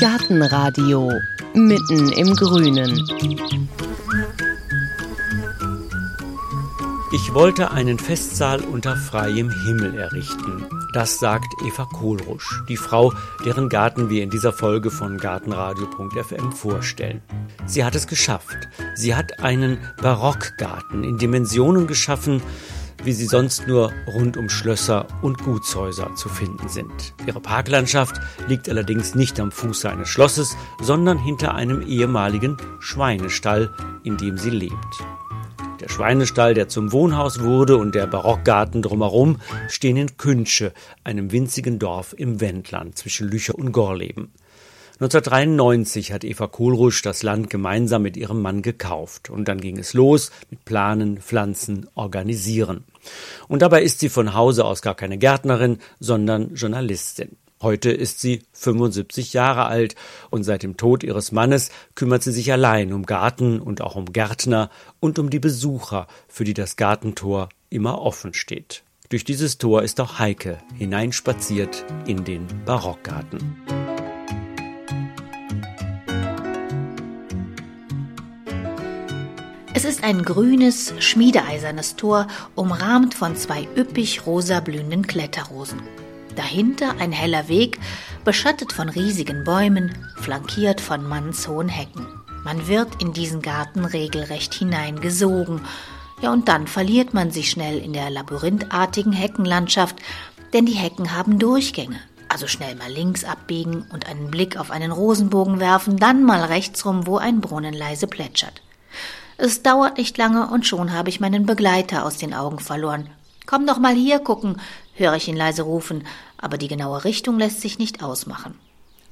Gartenradio mitten im Grünen. Ich wollte einen Festsaal unter freiem Himmel errichten. Das sagt Eva Kohlrusch, die Frau, deren Garten wir in dieser Folge von Gartenradio.fm vorstellen. Sie hat es geschafft. Sie hat einen Barockgarten in Dimensionen geschaffen, wie sie sonst nur rund um Schlösser und Gutshäuser zu finden sind. Ihre Parklandschaft liegt allerdings nicht am Fuße eines Schlosses, sondern hinter einem ehemaligen Schweinestall, in dem sie lebt. Der Schweinestall, der zum Wohnhaus wurde, und der Barockgarten drumherum stehen in Künsche, einem winzigen Dorf im Wendland zwischen Lücher und Gorleben. 1993 hat Eva Kohlrusch das Land gemeinsam mit ihrem Mann gekauft. Und dann ging es los mit Planen, Pflanzen, Organisieren. Und dabei ist sie von Hause aus gar keine Gärtnerin, sondern Journalistin. Heute ist sie 75 Jahre alt und seit dem Tod ihres Mannes kümmert sie sich allein um Garten und auch um Gärtner und um die Besucher, für die das Gartentor immer offen steht. Durch dieses Tor ist auch Heike hineinspaziert in den Barockgarten. Es ist ein grünes, schmiedeeisernes Tor, umrahmt von zwei üppig rosa blühenden Kletterrosen. Dahinter ein heller Weg, beschattet von riesigen Bäumen, flankiert von mannshohen Hecken. Man wird in diesen Garten regelrecht hineingesogen. Ja, und dann verliert man sich schnell in der labyrinthartigen Heckenlandschaft, denn die Hecken haben Durchgänge. Also schnell mal links abbiegen und einen Blick auf einen Rosenbogen werfen, dann mal rechts rum, wo ein Brunnen leise plätschert. Es dauert nicht lange und schon habe ich meinen Begleiter aus den Augen verloren. Komm doch mal hier gucken, höre ich ihn leise rufen, aber die genaue Richtung lässt sich nicht ausmachen.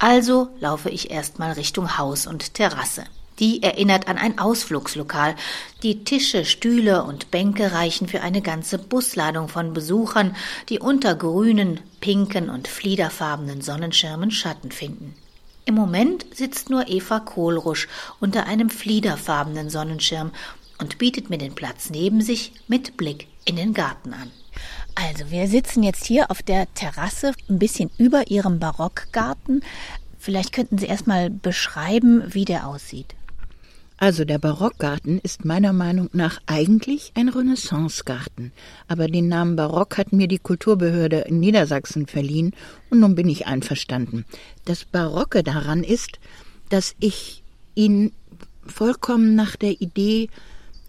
Also laufe ich erstmal Richtung Haus und Terrasse. Die erinnert an ein Ausflugslokal. Die Tische, Stühle und Bänke reichen für eine ganze Busladung von Besuchern, die unter grünen, pinken und fliederfarbenen Sonnenschirmen Schatten finden. Im Moment sitzt nur Eva Kohlrusch unter einem fliederfarbenen Sonnenschirm und bietet mir den Platz neben sich mit Blick in den Garten an. Also, wir sitzen jetzt hier auf der Terrasse, ein bisschen über Ihrem Barockgarten. Vielleicht könnten Sie erstmal beschreiben, wie der aussieht. Also der Barockgarten ist meiner Meinung nach eigentlich ein Renaissancegarten, aber den Namen Barock hat mir die Kulturbehörde in Niedersachsen verliehen und nun bin ich einverstanden. Das Barocke daran ist, dass ich ihn vollkommen nach der Idee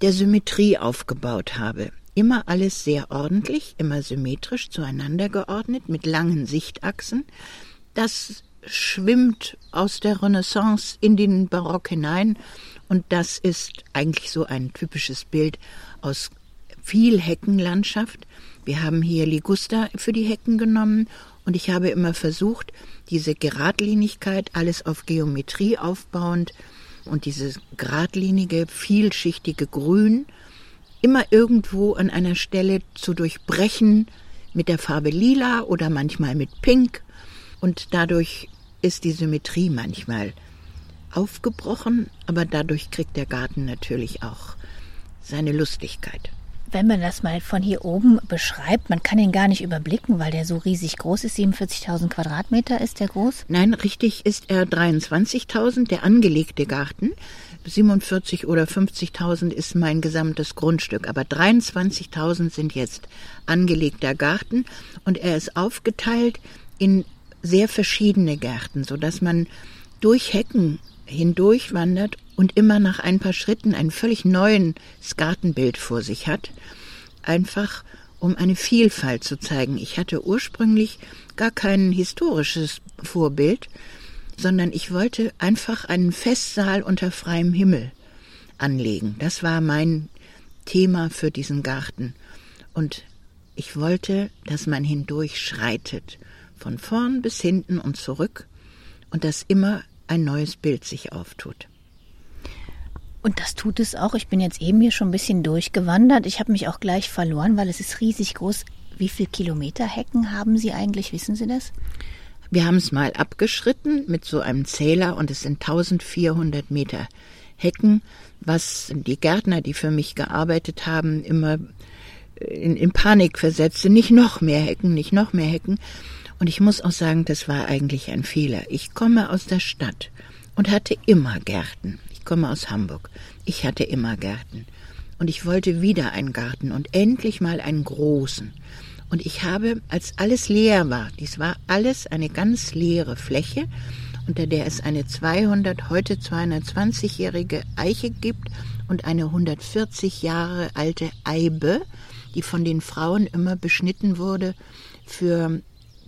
der Symmetrie aufgebaut habe. Immer alles sehr ordentlich, immer symmetrisch zueinander geordnet, mit langen Sichtachsen. Das schwimmt aus der Renaissance in den Barock hinein. Und das ist eigentlich so ein typisches Bild aus viel Heckenlandschaft. Wir haben hier Liguster für die Hecken genommen. Und ich habe immer versucht, diese Geradlinigkeit, alles auf Geometrie aufbauend und dieses geradlinige, vielschichtige Grün immer irgendwo an einer Stelle zu durchbrechen mit der Farbe lila oder manchmal mit pink. Und dadurch ist die Symmetrie manchmal aufgebrochen, aber dadurch kriegt der Garten natürlich auch seine Lustigkeit. Wenn man das mal von hier oben beschreibt, man kann ihn gar nicht überblicken, weil der so riesig groß ist. 47.000 Quadratmeter ist der groß? Nein, richtig ist er 23.000, der angelegte Garten. 47 oder 50.000 ist mein gesamtes Grundstück, aber 23.000 sind jetzt angelegter Garten und er ist aufgeteilt in sehr verschiedene Gärten, so dass man durch Hecken hindurchwandert und immer nach ein paar Schritten ein völlig neues Gartenbild vor sich hat, einfach um eine Vielfalt zu zeigen. Ich hatte ursprünglich gar kein historisches Vorbild, sondern ich wollte einfach einen Festsaal unter freiem Himmel anlegen. Das war mein Thema für diesen Garten. Und ich wollte, dass man hindurch schreitet, von vorn bis hinten und zurück, und dass immer ein neues Bild sich auftut. Und das tut es auch. Ich bin jetzt eben hier schon ein bisschen durchgewandert. Ich habe mich auch gleich verloren, weil es ist riesig groß. Wie viele Kilometer Hecken haben Sie eigentlich? Wissen Sie das? Wir haben es mal abgeschritten mit so einem Zähler und es sind 1400 Meter Hecken, was die Gärtner, die für mich gearbeitet haben, immer in, in Panik versetzte. Nicht noch mehr Hecken, nicht noch mehr Hecken. Und ich muss auch sagen, das war eigentlich ein Fehler. Ich komme aus der Stadt und hatte immer Gärten. Ich komme aus Hamburg. Ich hatte immer Gärten. Und ich wollte wieder einen Garten und endlich mal einen großen. Und ich habe, als alles leer war, dies war alles eine ganz leere Fläche, unter der es eine 200, heute 220-jährige Eiche gibt und eine 140 Jahre alte Eibe, die von den Frauen immer beschnitten wurde für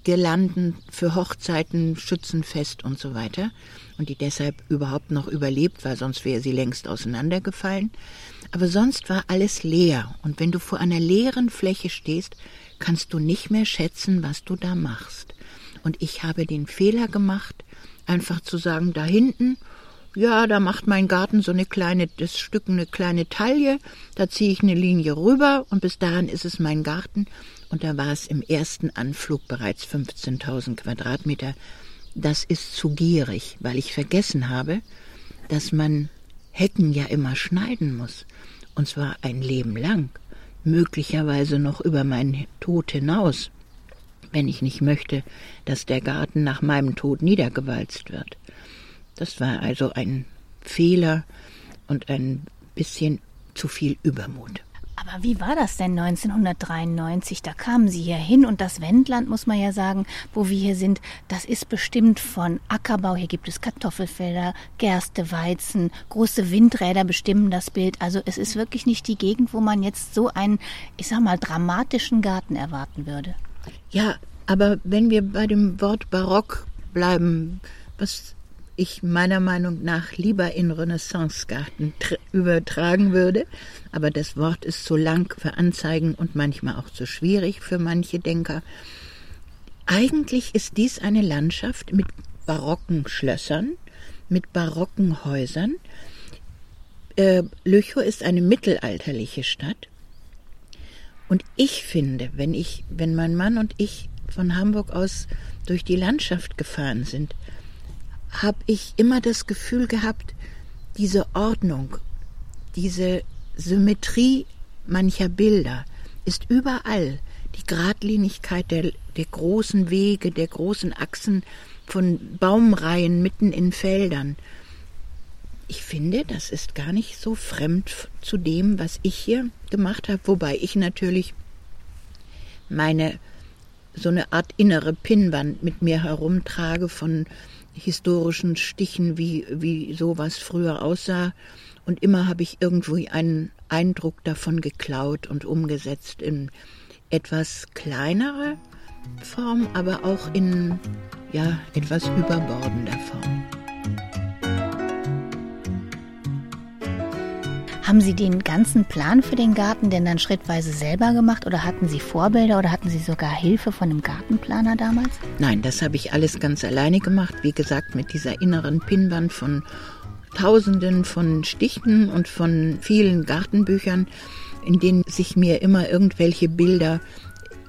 Girlanden, für Hochzeiten, Schützenfest und so weiter und die deshalb überhaupt noch überlebt, weil sonst wäre sie längst auseinandergefallen. Aber sonst war alles leer und wenn du vor einer leeren Fläche stehst, kannst du nicht mehr schätzen, was du da machst. Und ich habe den Fehler gemacht, einfach zu sagen, da hinten, ja, da macht mein Garten so eine kleine, das Stück eine kleine Taille, da ziehe ich eine Linie rüber und bis dahin ist es mein Garten. Und da war es im ersten Anflug bereits 15.000 Quadratmeter. Das ist zu gierig, weil ich vergessen habe, dass man Hecken ja immer schneiden muss. Und zwar ein Leben lang. Möglicherweise noch über meinen Tod hinaus wenn ich nicht möchte, dass der Garten nach meinem Tod niedergewalzt wird. Das war also ein Fehler und ein bisschen zu viel Übermut. Aber wie war das denn 1993? Da kamen Sie hier hin und das Wendland, muss man ja sagen, wo wir hier sind, das ist bestimmt von Ackerbau. Hier gibt es Kartoffelfelder, Gerste, Weizen, große Windräder bestimmen das Bild. Also es ist wirklich nicht die Gegend, wo man jetzt so einen, ich sag mal, dramatischen Garten erwarten würde. Ja, aber wenn wir bei dem Wort Barock bleiben, was ich meiner Meinung nach lieber in Renaissancegarten übertragen würde, aber das Wort ist zu lang für Anzeigen und manchmal auch zu schwierig für manche Denker. Eigentlich ist dies eine Landschaft mit barocken Schlössern, mit barocken Häusern. Äh, Lüchow ist eine mittelalterliche Stadt und ich finde, wenn ich, wenn mein Mann und ich von Hamburg aus durch die Landschaft gefahren sind, habe ich immer das Gefühl gehabt, diese Ordnung, diese Symmetrie mancher Bilder ist überall. Die Gradlinigkeit der, der großen Wege, der großen Achsen von Baumreihen mitten in Feldern. Ich finde, das ist gar nicht so fremd zu dem, was ich hier gemacht habe, wobei ich natürlich meine so eine Art innere Pinnwand mit mir herumtrage von historischen Stichen, wie, wie sowas früher aussah. Und immer habe ich irgendwo einen Eindruck davon geklaut und umgesetzt in etwas kleinere Form, aber auch in ja, etwas überbordender Form. Haben Sie den ganzen Plan für den Garten denn dann schrittweise selber gemacht oder hatten Sie Vorbilder oder hatten Sie sogar Hilfe von einem Gartenplaner damals? Nein, das habe ich alles ganz alleine gemacht. Wie gesagt, mit dieser inneren Pinnwand von Tausenden von Stichen und von vielen Gartenbüchern, in denen sich mir immer irgendwelche Bilder,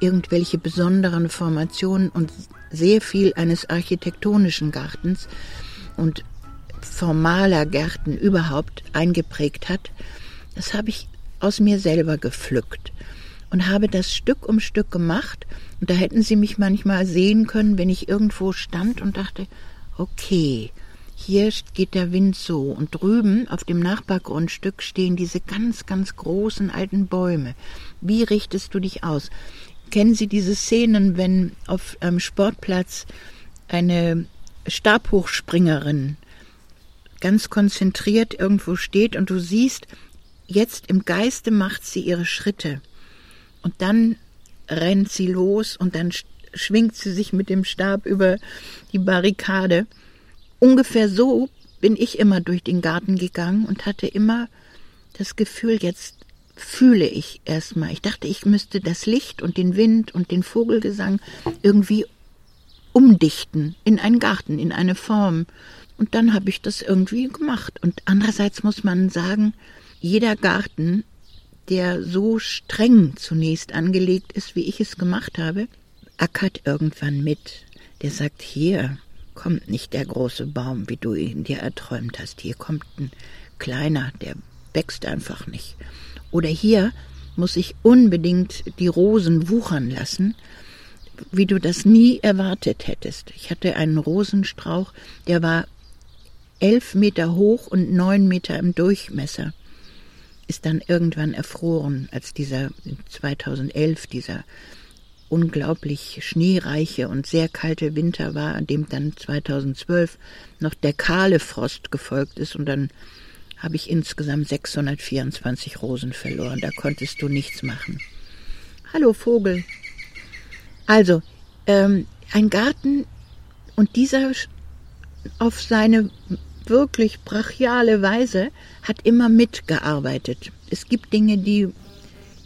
irgendwelche besonderen Formationen und sehr viel eines architektonischen Gartens und formaler Gärten überhaupt eingeprägt hat, das habe ich aus mir selber gepflückt und habe das Stück um Stück gemacht. Und da hätten Sie mich manchmal sehen können, wenn ich irgendwo stand und dachte, okay, hier geht der Wind so und drüben auf dem Nachbargrundstück stehen diese ganz, ganz großen alten Bäume. Wie richtest du dich aus? Kennen Sie diese Szenen, wenn auf einem Sportplatz eine Stabhochspringerin ganz konzentriert irgendwo steht und du siehst, jetzt im Geiste macht sie ihre Schritte und dann rennt sie los und dann schwingt sie sich mit dem Stab über die Barrikade. Ungefähr so bin ich immer durch den Garten gegangen und hatte immer das Gefühl, jetzt fühle ich erstmal. Ich dachte, ich müsste das Licht und den Wind und den Vogelgesang irgendwie umdichten in einen Garten, in eine Form. Und dann habe ich das irgendwie gemacht. Und andererseits muss man sagen, jeder Garten, der so streng zunächst angelegt ist, wie ich es gemacht habe, ackert irgendwann mit. Der sagt, hier kommt nicht der große Baum, wie du ihn dir erträumt hast. Hier kommt ein kleiner, der wächst einfach nicht. Oder hier muss ich unbedingt die Rosen wuchern lassen, wie du das nie erwartet hättest. Ich hatte einen Rosenstrauch, der war elf Meter hoch und neun Meter im Durchmesser. Ist dann irgendwann erfroren, als dieser 2011 dieser unglaublich schneereiche und sehr kalte Winter war, an dem dann 2012 noch der kahle Frost gefolgt ist und dann habe ich insgesamt 624 Rosen verloren. Da konntest du nichts machen. Hallo Vogel. Also, ähm, ein Garten und dieser auf seine wirklich brachiale Weise hat immer mitgearbeitet. Es gibt Dinge, die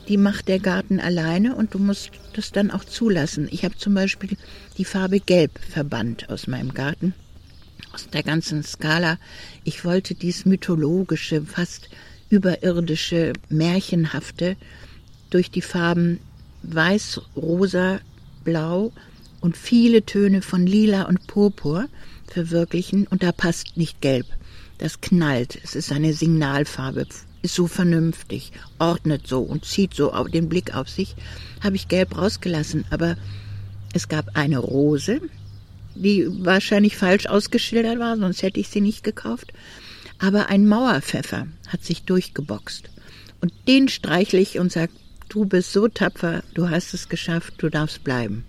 die macht der Garten alleine und du musst das dann auch zulassen. Ich habe zum Beispiel die Farbe Gelb verbannt aus meinem Garten, aus der ganzen Skala. Ich wollte dies mythologische, fast überirdische, märchenhafte durch die Farben Weiß, Rosa, Blau und viele Töne von Lila und Purpur verwirklichen und da passt nicht Gelb. Das knallt. Es ist eine Signalfarbe ist so vernünftig, ordnet so und zieht so den Blick auf sich, habe ich gelb rausgelassen. Aber es gab eine Rose, die wahrscheinlich falsch ausgeschildert war, sonst hätte ich sie nicht gekauft. Aber ein Mauerpfeffer hat sich durchgeboxt. Und den streichle ich und sage, du bist so tapfer, du hast es geschafft, du darfst bleiben.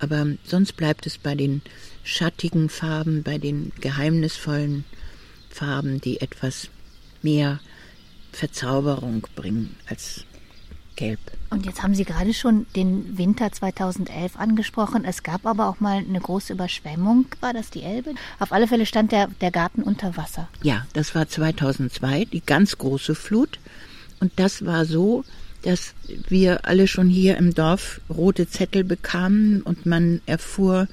Aber sonst bleibt es bei den schattigen Farben, bei den geheimnisvollen Farben, die etwas mehr Verzauberung bringen als Gelb. Und jetzt haben Sie gerade schon den Winter 2011 angesprochen. Es gab aber auch mal eine große Überschwemmung. War das die Elbe? Auf alle Fälle stand der, der Garten unter Wasser. Ja, das war 2002, die ganz große Flut. Und das war so, dass wir alle schon hier im Dorf rote Zettel bekamen und man erfuhr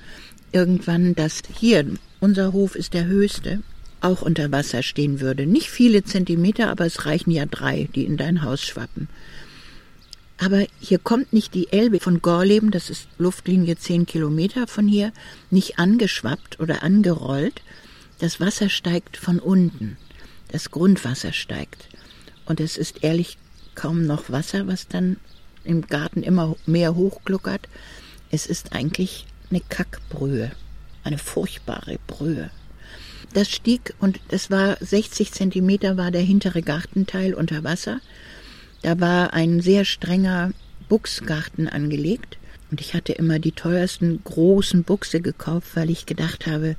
irgendwann, dass hier unser Hof ist der höchste auch unter Wasser stehen würde. Nicht viele Zentimeter, aber es reichen ja drei, die in dein Haus schwappen. Aber hier kommt nicht die Elbe von Gorleben, das ist Luftlinie zehn Kilometer von hier, nicht angeschwappt oder angerollt. Das Wasser steigt von unten. Das Grundwasser steigt. Und es ist ehrlich kaum noch Wasser, was dann im Garten immer mehr hochgluckert. Es ist eigentlich eine Kackbrühe, eine furchtbare Brühe. Das stieg und es war 60 Zentimeter war der hintere Gartenteil unter Wasser. Da war ein sehr strenger Buchsgarten angelegt und ich hatte immer die teuersten großen Buchse gekauft, weil ich gedacht habe,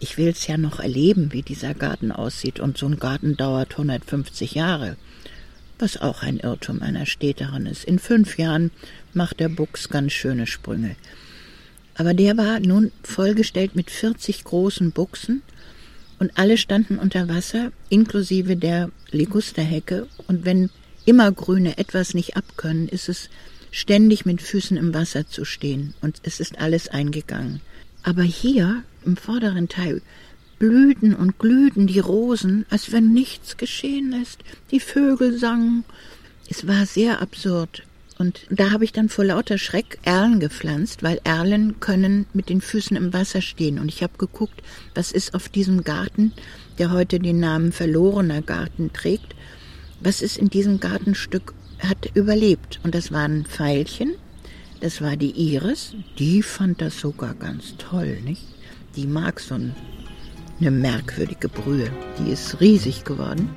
ich will es ja noch erleben, wie dieser Garten aussieht und so ein Garten dauert 150 Jahre. Was auch ein Irrtum einer Städterin ist. In fünf Jahren macht der Buchs ganz schöne Sprünge. Aber der war nun vollgestellt mit 40 großen Buchsen und alle standen unter Wasser, inklusive der Ligusterhecke. Und wenn Immergrüne etwas nicht abkönnen, ist es ständig mit Füßen im Wasser zu stehen. Und es ist alles eingegangen. Aber hier im vorderen Teil blühten und glühten die Rosen, als wenn nichts geschehen ist. Die Vögel sangen. Es war sehr absurd. Und da habe ich dann vor lauter Schreck Erlen gepflanzt, weil Erlen können mit den Füßen im Wasser stehen. Und ich habe geguckt, was ist auf diesem Garten, der heute den Namen Verlorener Garten trägt, was ist in diesem Gartenstück, hat überlebt. Und das waren Veilchen, das war die Iris, die fand das sogar ganz toll, nicht? Die mag so eine merkwürdige Brühe, die ist riesig geworden.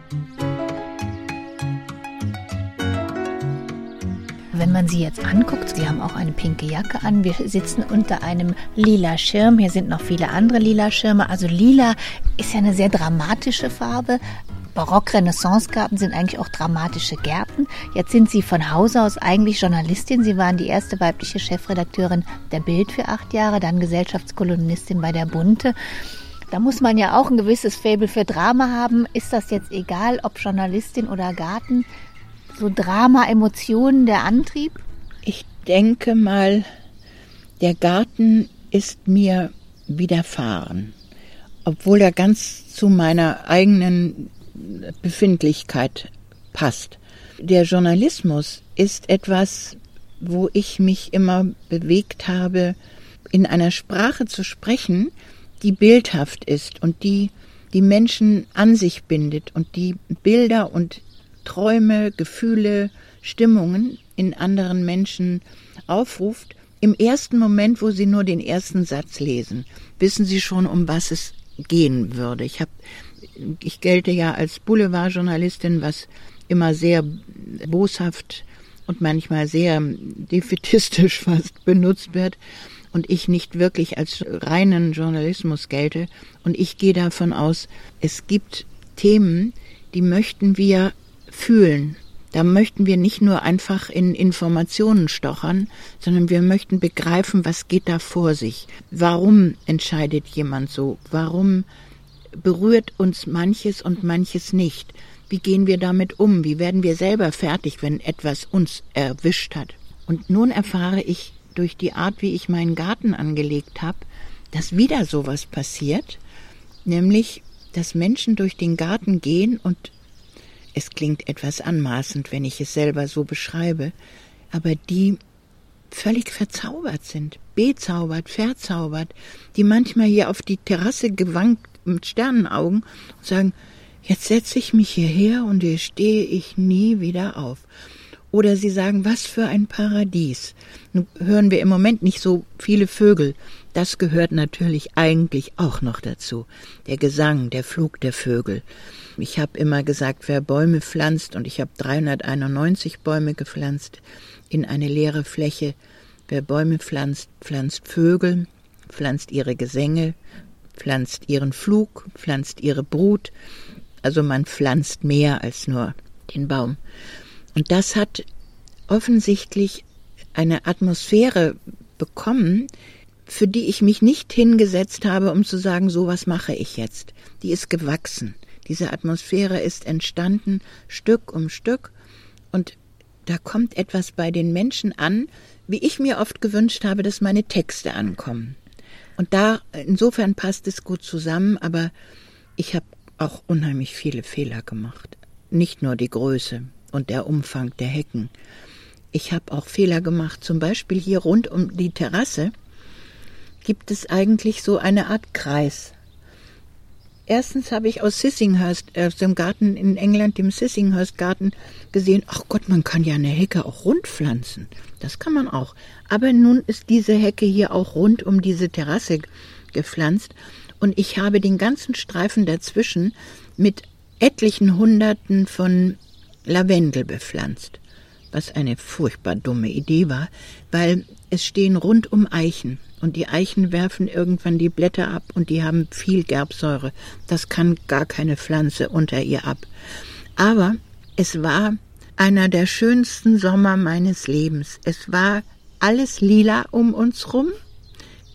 Wenn man sie jetzt anguckt, sie haben auch eine pinke Jacke an. Wir sitzen unter einem lila Schirm. Hier sind noch viele andere lila Schirme. Also lila ist ja eine sehr dramatische Farbe. Barock-Renaissance-Garten sind eigentlich auch dramatische Gärten. Jetzt sind Sie von Hause aus eigentlich Journalistin. Sie waren die erste weibliche Chefredakteurin der Bild für acht Jahre, dann Gesellschaftskolumnistin bei der Bunte. Da muss man ja auch ein gewisses Faible für Drama haben. Ist das jetzt egal, ob Journalistin oder Garten? So Drama, Emotionen, der Antrieb? Ich denke mal, der Garten ist mir widerfahren, obwohl er ganz zu meiner eigenen Befindlichkeit passt. Der Journalismus ist etwas, wo ich mich immer bewegt habe, in einer Sprache zu sprechen, die bildhaft ist und die die Menschen an sich bindet und die Bilder und Träume, Gefühle, Stimmungen in anderen Menschen aufruft, im ersten Moment, wo Sie nur den ersten Satz lesen, wissen Sie schon, um was es gehen würde. Ich habe, ich gelte ja als Boulevardjournalistin, was immer sehr boshaft und manchmal sehr defetistisch fast benutzt wird und ich nicht wirklich als reinen Journalismus gelte. Und ich gehe davon aus, es gibt Themen, die möchten wir fühlen. Da möchten wir nicht nur einfach in Informationen stochern, sondern wir möchten begreifen, was geht da vor sich. Warum entscheidet jemand so? Warum berührt uns manches und manches nicht? Wie gehen wir damit um? Wie werden wir selber fertig, wenn etwas uns erwischt hat? Und nun erfahre ich durch die Art, wie ich meinen Garten angelegt habe, dass wieder sowas passiert, nämlich, dass Menschen durch den Garten gehen und es klingt etwas anmaßend, wenn ich es selber so beschreibe, aber die völlig verzaubert sind, bezaubert, verzaubert, die manchmal hier auf die Terrasse gewankt mit Sternenaugen und sagen, jetzt setze ich mich hierher und hier stehe ich nie wieder auf. Oder sie sagen, was für ein Paradies. Nun hören wir im Moment nicht so viele Vögel. Das gehört natürlich eigentlich auch noch dazu. Der Gesang, der Flug der Vögel. Ich habe immer gesagt, wer Bäume pflanzt, und ich habe 391 Bäume gepflanzt in eine leere Fläche, wer Bäume pflanzt, pflanzt Vögel, pflanzt ihre Gesänge, pflanzt ihren Flug, pflanzt ihre Brut. Also man pflanzt mehr als nur den Baum. Und das hat offensichtlich eine Atmosphäre bekommen, für die ich mich nicht hingesetzt habe, um zu sagen, so was mache ich jetzt. Die ist gewachsen. Diese Atmosphäre ist entstanden Stück um Stück und da kommt etwas bei den Menschen an, wie ich mir oft gewünscht habe, dass meine Texte ankommen. Und da insofern passt es gut zusammen, aber ich habe auch unheimlich viele Fehler gemacht. Nicht nur die Größe, und der Umfang der Hecken. Ich habe auch Fehler gemacht, zum Beispiel hier rund um die Terrasse gibt es eigentlich so eine Art Kreis. Erstens habe ich aus Sissinghurst, aus dem Garten in England, dem Sissinghurst Garten, gesehen, ach Gott, man kann ja eine Hecke auch rund pflanzen. Das kann man auch. Aber nun ist diese Hecke hier auch rund um diese Terrasse gepflanzt und ich habe den ganzen Streifen dazwischen mit etlichen Hunderten von Lavendel bepflanzt, was eine furchtbar dumme Idee war, weil es stehen rundum Eichen und die Eichen werfen irgendwann die Blätter ab und die haben viel Gerbsäure. Das kann gar keine Pflanze unter ihr ab. Aber es war einer der schönsten Sommer meines Lebens. Es war alles lila um uns rum,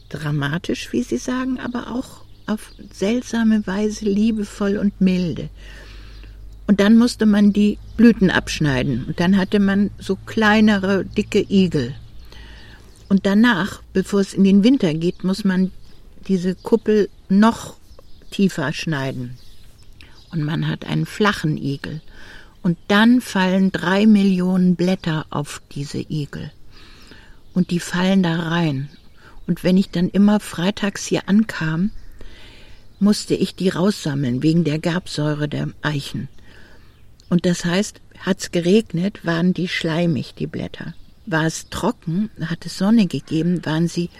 dramatisch, wie Sie sagen, aber auch auf seltsame Weise liebevoll und milde. Und dann musste man die Blüten abschneiden. Und dann hatte man so kleinere, dicke Igel. Und danach, bevor es in den Winter geht, muss man diese Kuppel noch tiefer schneiden. Und man hat einen flachen Igel. Und dann fallen drei Millionen Blätter auf diese Igel. Und die fallen da rein. Und wenn ich dann immer freitags hier ankam, musste ich die raussammeln wegen der Gerbsäure der Eichen. Und das heißt, hat's geregnet, waren die schleimig, die Blätter. War es trocken, hat es Sonne gegeben, waren sie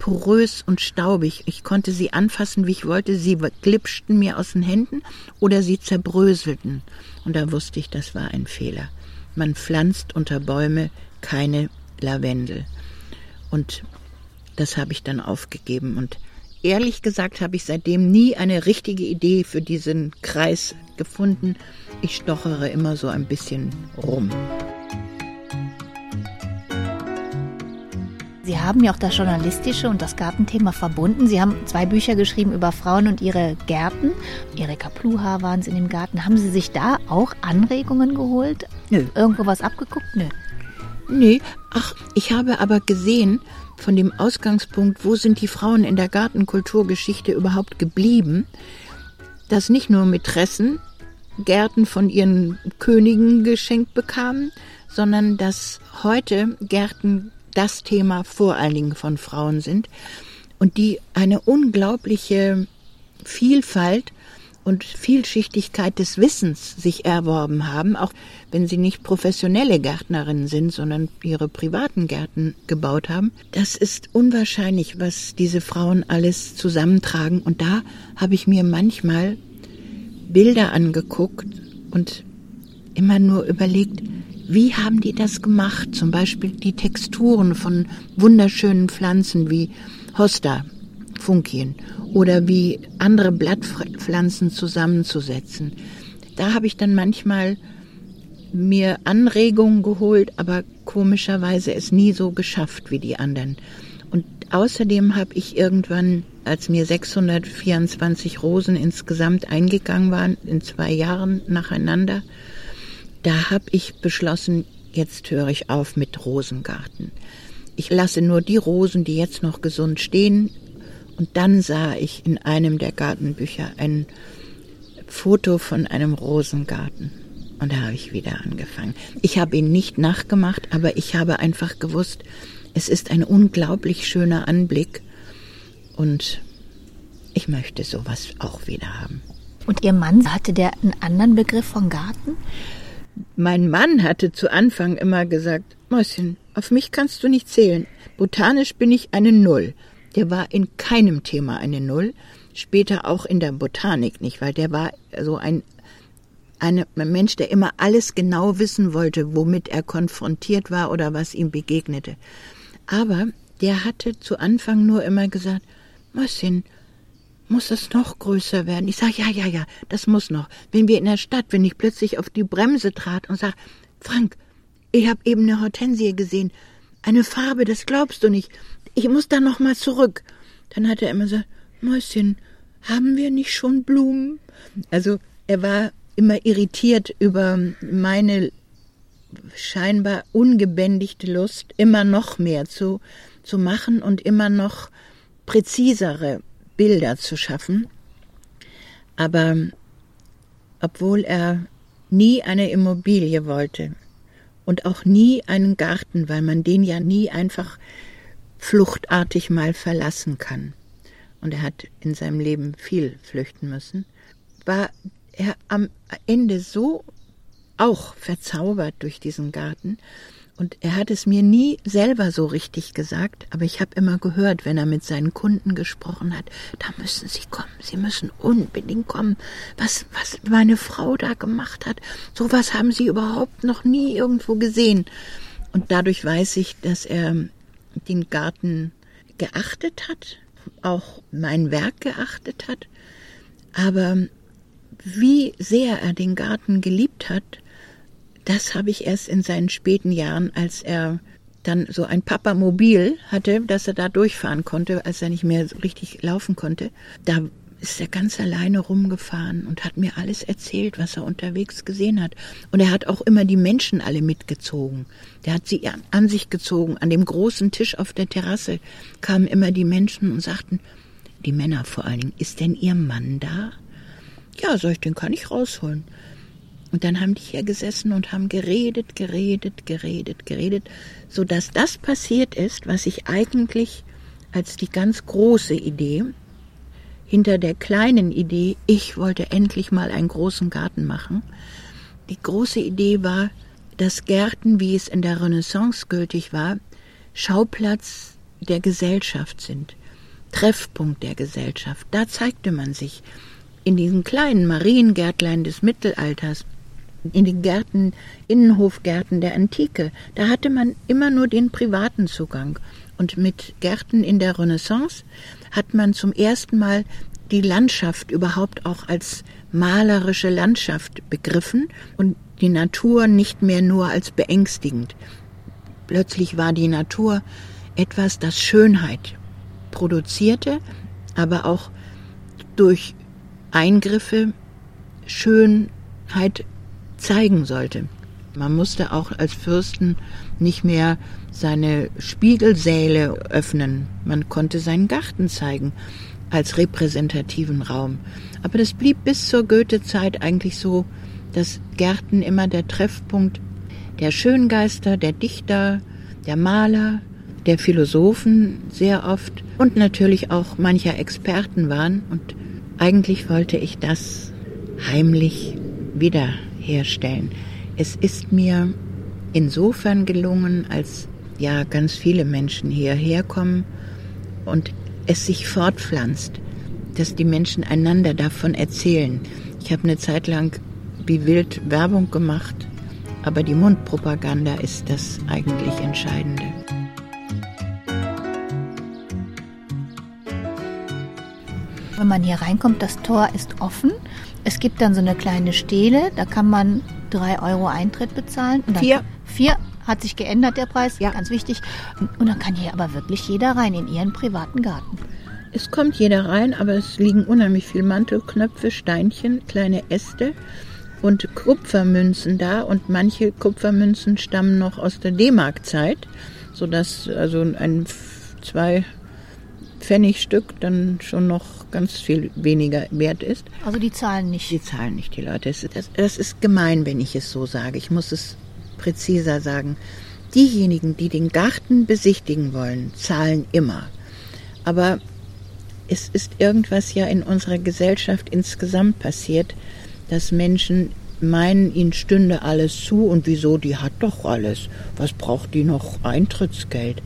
porös und staubig. Ich konnte sie anfassen, wie ich wollte. Sie glitschten mir aus den Händen oder sie zerbröselten. Und da wusste ich, das war ein Fehler. Man pflanzt unter Bäume keine Lavendel. Und das habe ich dann aufgegeben. Und ehrlich gesagt habe ich seitdem nie eine richtige Idee für diesen Kreis gefunden. Ich stochere immer so ein bisschen rum. Sie haben ja auch das Journalistische und das Gartenthema verbunden. Sie haben zwei Bücher geschrieben über Frauen und ihre Gärten. Erika Pluha waren Sie in dem Garten. Haben Sie sich da auch Anregungen geholt? Nö. Irgendwo was abgeguckt? Nö. Nee, ach, ich habe aber gesehen, von dem Ausgangspunkt, wo sind die Frauen in der Gartenkulturgeschichte überhaupt geblieben, dass nicht nur Mätressen Gärten von ihren Königen geschenkt bekamen, sondern dass heute Gärten das Thema vor allen Dingen von Frauen sind und die eine unglaubliche Vielfalt und Vielschichtigkeit des Wissens sich erworben haben, auch wenn sie nicht professionelle Gärtnerinnen sind, sondern ihre privaten Gärten gebaut haben. Das ist unwahrscheinlich, was diese Frauen alles zusammentragen. Und da habe ich mir manchmal Bilder angeguckt und immer nur überlegt, wie haben die das gemacht? Zum Beispiel die Texturen von wunderschönen Pflanzen wie Hosta, Funkien oder wie andere Blattpflanzen zusammenzusetzen. Da habe ich dann manchmal mir Anregungen geholt, aber komischerweise es nie so geschafft wie die anderen. Und außerdem habe ich irgendwann, als mir 624 Rosen insgesamt eingegangen waren, in zwei Jahren nacheinander, da habe ich beschlossen, jetzt höre ich auf mit Rosengarten. Ich lasse nur die Rosen, die jetzt noch gesund stehen. Und dann sah ich in einem der Gartenbücher ein Foto von einem Rosengarten. Und da habe ich wieder angefangen. Ich habe ihn nicht nachgemacht, aber ich habe einfach gewusst, es ist ein unglaublich schöner Anblick. Und ich möchte sowas auch wieder haben. Und Ihr Mann, hatte der einen anderen Begriff von Garten? Mein Mann hatte zu Anfang immer gesagt, Mäuschen, auf mich kannst du nicht zählen. Botanisch bin ich eine Null. Der war in keinem Thema eine Null, später auch in der Botanik nicht, weil der war so ein, ein Mensch, der immer alles genau wissen wollte, womit er konfrontiert war oder was ihm begegnete. Aber der hatte zu Anfang nur immer gesagt, Mäuschen, muss es noch größer werden? Ich sage, ja, ja, ja, das muss noch. Wenn wir in der Stadt, wenn ich plötzlich auf die Bremse trat und sag, Frank, ich habe eben eine Hortensie gesehen, eine Farbe, das glaubst du nicht. Ich muss da noch mal zurück. Dann hat er immer gesagt, Mäuschen, haben wir nicht schon Blumen? Also er war immer irritiert über meine scheinbar ungebändigte Lust, immer noch mehr zu, zu machen und immer noch präzisere Bilder zu schaffen. Aber obwohl er nie eine Immobilie wollte und auch nie einen Garten, weil man den ja nie einfach fluchtartig mal verlassen kann. Und er hat in seinem Leben viel flüchten müssen, war er am Ende so auch verzaubert durch diesen Garten, und er hat es mir nie selber so richtig gesagt, aber ich habe immer gehört, wenn er mit seinen Kunden gesprochen hat, da müssen Sie kommen, Sie müssen unbedingt kommen. Was, was meine Frau da gemacht hat, sowas haben Sie überhaupt noch nie irgendwo gesehen. Und dadurch weiß ich, dass er den Garten geachtet hat, auch mein Werk geachtet hat, aber wie sehr er den Garten geliebt hat, das habe ich erst in seinen späten Jahren, als er dann so ein Papamobil hatte, dass er da durchfahren konnte, als er nicht mehr so richtig laufen konnte. Da ist er ganz alleine rumgefahren und hat mir alles erzählt, was er unterwegs gesehen hat. Und er hat auch immer die Menschen alle mitgezogen. Der hat sie an sich gezogen. An dem großen Tisch auf der Terrasse kamen immer die Menschen und sagten, die Männer vor allen Dingen, ist denn Ihr Mann da? Ja, sag ich, den kann ich rausholen. Und dann haben die hier gesessen und haben geredet, geredet, geredet, geredet, so dass das passiert ist, was ich eigentlich als die ganz große Idee hinter der kleinen Idee, ich wollte endlich mal einen großen Garten machen. Die große Idee war, dass Gärten, wie es in der Renaissance gültig war, Schauplatz der Gesellschaft sind, Treffpunkt der Gesellschaft. Da zeigte man sich. In diesen kleinen Mariengärtlein des Mittelalters in den Gärten, Innenhofgärten der Antike, da hatte man immer nur den privaten Zugang. Und mit Gärten in der Renaissance hat man zum ersten Mal die Landschaft überhaupt auch als malerische Landschaft begriffen und die Natur nicht mehr nur als beängstigend. Plötzlich war die Natur etwas, das Schönheit produzierte, aber auch durch Eingriffe Schönheit zeigen sollte. Man musste auch als Fürsten nicht mehr seine Spiegelsäle öffnen. Man konnte seinen Garten zeigen als repräsentativen Raum. Aber das blieb bis zur Goethe-Zeit eigentlich so, dass Gärten immer der Treffpunkt der Schöngeister, der Dichter, der Maler, der Philosophen sehr oft und natürlich auch mancher Experten waren und eigentlich wollte ich das heimlich wiederherstellen. Es ist mir insofern gelungen, als ja ganz viele Menschen hierher kommen und es sich fortpflanzt, dass die Menschen einander davon erzählen. Ich habe eine Zeit lang wie wild Werbung gemacht, aber die Mundpropaganda ist das eigentlich Entscheidende. Wenn man hier reinkommt, das Tor ist offen. Es gibt dann so eine kleine Stele, da kann man drei Euro Eintritt bezahlen. vier. Vier hat sich geändert, der Preis, ja. ganz wichtig. Und dann kann hier aber wirklich jeder rein in ihren privaten Garten. Es kommt jeder rein, aber es liegen unheimlich viele Mantelknöpfe, Steinchen, kleine Äste und Kupfermünzen da. Und manche Kupfermünzen stammen noch aus der D-Mark-Zeit, sodass also ein zwei Pfennigstück dann schon noch ganz viel weniger wert ist. Also die zahlen nicht. Die zahlen nicht, die Leute. Das, das, das ist gemein, wenn ich es so sage. Ich muss es präziser sagen. Diejenigen, die den Garten besichtigen wollen, zahlen immer. Aber es ist irgendwas ja in unserer Gesellschaft insgesamt passiert, dass Menschen meinen, ihnen stünde alles zu und wieso, die hat doch alles. Was braucht die noch Eintrittsgeld?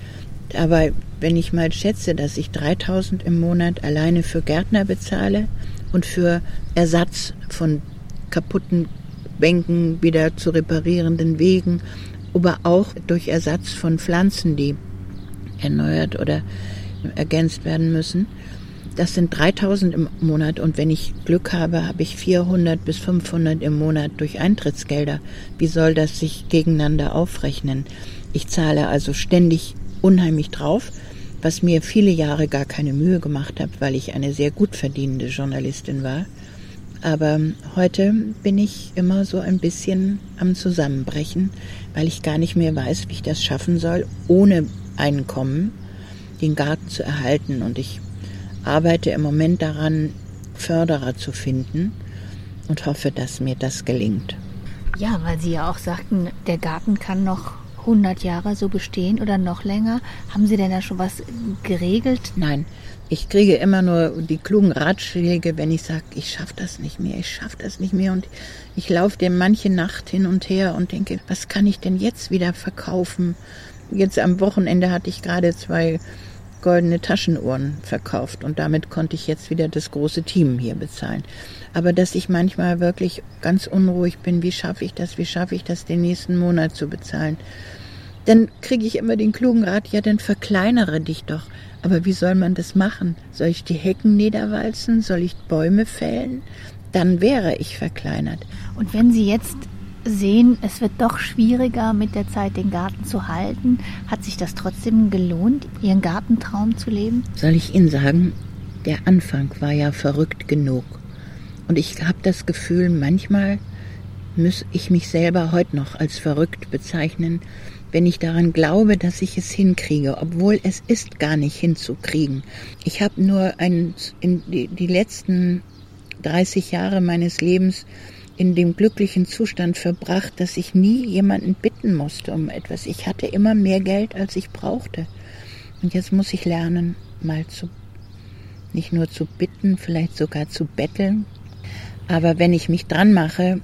Aber wenn ich mal schätze, dass ich 3000 im Monat alleine für Gärtner bezahle und für Ersatz von kaputten Bänken, wieder zu reparierenden Wegen, aber auch durch Ersatz von Pflanzen, die erneuert oder ergänzt werden müssen. Das sind 3000 im Monat und wenn ich Glück habe, habe ich 400 bis 500 im Monat durch Eintrittsgelder. Wie soll das sich gegeneinander aufrechnen? Ich zahle also ständig unheimlich drauf was mir viele Jahre gar keine Mühe gemacht hat, weil ich eine sehr gut verdienende Journalistin war. Aber heute bin ich immer so ein bisschen am Zusammenbrechen, weil ich gar nicht mehr weiß, wie ich das schaffen soll, ohne Einkommen den Garten zu erhalten. Und ich arbeite im Moment daran, Förderer zu finden und hoffe, dass mir das gelingt. Ja, weil Sie ja auch sagten, der Garten kann noch 100 Jahre so bestehen oder noch länger? Haben Sie denn da schon was geregelt? Nein, ich kriege immer nur die klugen Ratschläge, wenn ich sage, ich schaffe das nicht mehr, ich schaffe das nicht mehr. Und ich laufe dem manche Nacht hin und her und denke, was kann ich denn jetzt wieder verkaufen? Jetzt am Wochenende hatte ich gerade zwei goldene Taschenuhren verkauft und damit konnte ich jetzt wieder das große Team hier bezahlen. Aber dass ich manchmal wirklich ganz unruhig bin, wie schaffe ich das, wie schaffe ich das, den nächsten Monat zu bezahlen? Dann kriege ich immer den klugen Rat, ja, dann verkleinere dich doch. Aber wie soll man das machen? Soll ich die Hecken niederwalzen? Soll ich Bäume fällen? Dann wäre ich verkleinert. Und wenn Sie jetzt sehen, es wird doch schwieriger mit der Zeit den Garten zu halten. Hat sich das trotzdem gelohnt, Ihren Gartentraum zu leben? Soll ich Ihnen sagen, der Anfang war ja verrückt genug. Und ich habe das Gefühl, manchmal muss ich mich selber heute noch als verrückt bezeichnen, wenn ich daran glaube, dass ich es hinkriege, obwohl es ist gar nicht hinzukriegen. Ich habe nur ein, in die, die letzten 30 Jahre meines Lebens in dem glücklichen Zustand verbracht, dass ich nie jemanden bitten musste um etwas. Ich hatte immer mehr Geld, als ich brauchte. Und jetzt muss ich lernen, mal zu, nicht nur zu bitten, vielleicht sogar zu betteln. Aber wenn ich mich dran mache,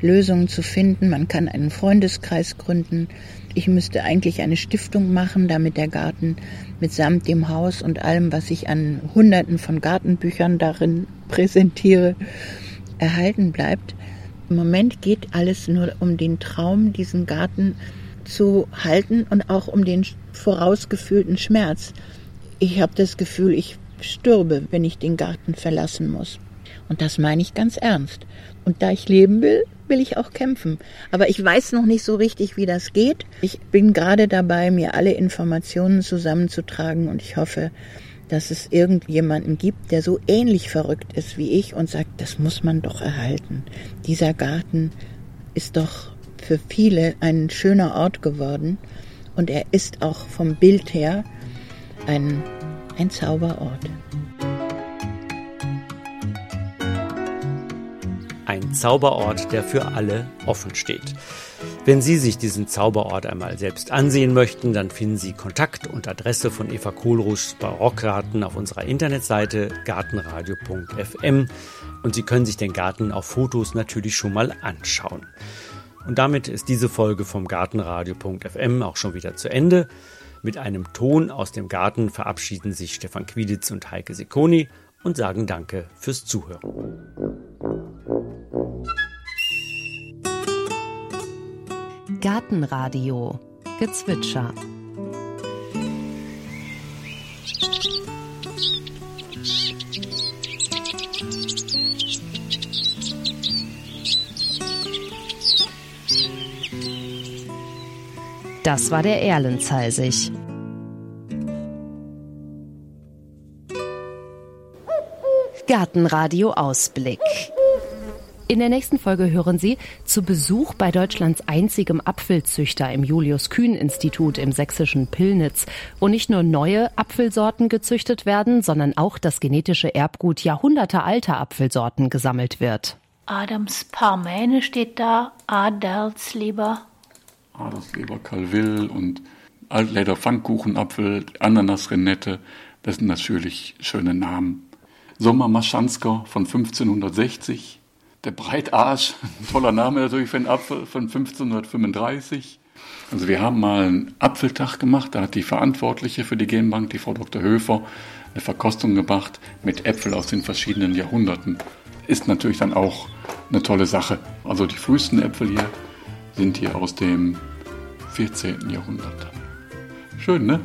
Lösungen zu finden, man kann einen Freundeskreis gründen. Ich müsste eigentlich eine Stiftung machen, damit der Garten mitsamt dem Haus und allem, was ich an Hunderten von Gartenbüchern darin präsentiere, erhalten bleibt. Im Moment geht alles nur um den Traum, diesen Garten zu halten und auch um den vorausgefühlten Schmerz. Ich habe das Gefühl, ich stürbe, wenn ich den Garten verlassen muss. Und das meine ich ganz ernst. Und da ich leben will, will ich auch kämpfen. Aber ich weiß noch nicht so richtig, wie das geht. Ich bin gerade dabei, mir alle Informationen zusammenzutragen und ich hoffe, dass es irgendjemanden gibt, der so ähnlich verrückt ist wie ich und sagt, das muss man doch erhalten. Dieser Garten ist doch für viele ein schöner Ort geworden und er ist auch vom Bild her ein, ein Zauberort. Ein Zauberort, der für alle offen steht. Wenn Sie sich diesen Zauberort einmal selbst ansehen möchten, dann finden Sie Kontakt und Adresse von Eva Kohlruschs Barockgarten auf unserer Internetseite gartenradio.fm und Sie können sich den Garten auf Fotos natürlich schon mal anschauen. Und damit ist diese Folge vom Gartenradio.fm auch schon wieder zu Ende. Mit einem Ton aus dem Garten verabschieden sich Stefan Quieditz und Heike Sekoni und sagen Danke fürs Zuhören. Gartenradio Gezwitscher Das war der Erlenzeisig. Gartenradio Ausblick. In der nächsten Folge hören Sie zu Besuch bei Deutschlands einzigem Apfelzüchter im Julius-Kühn-Institut im sächsischen Pillnitz, wo nicht nur neue Apfelsorten gezüchtet werden, sondern auch das genetische Erbgut jahrhundertealter Apfelsorten gesammelt wird. Adams Parmäne steht da, Adelsleber. Adelsleber, Calville und Altleder Pfannkuchenapfel, Ananas-Renette, das sind natürlich schöne Namen. Sommer Maschansker von 1560, der Breitarsch, toller Name natürlich für einen Apfel von 1535. Also wir haben mal einen Apfeltag gemacht, da hat die Verantwortliche für die Genbank, die Frau Dr. Höfer, eine Verkostung gemacht mit Äpfeln aus den verschiedenen Jahrhunderten. Ist natürlich dann auch eine tolle Sache. Also die frühesten Äpfel hier sind hier aus dem 14. Jahrhundert. Schön, ne?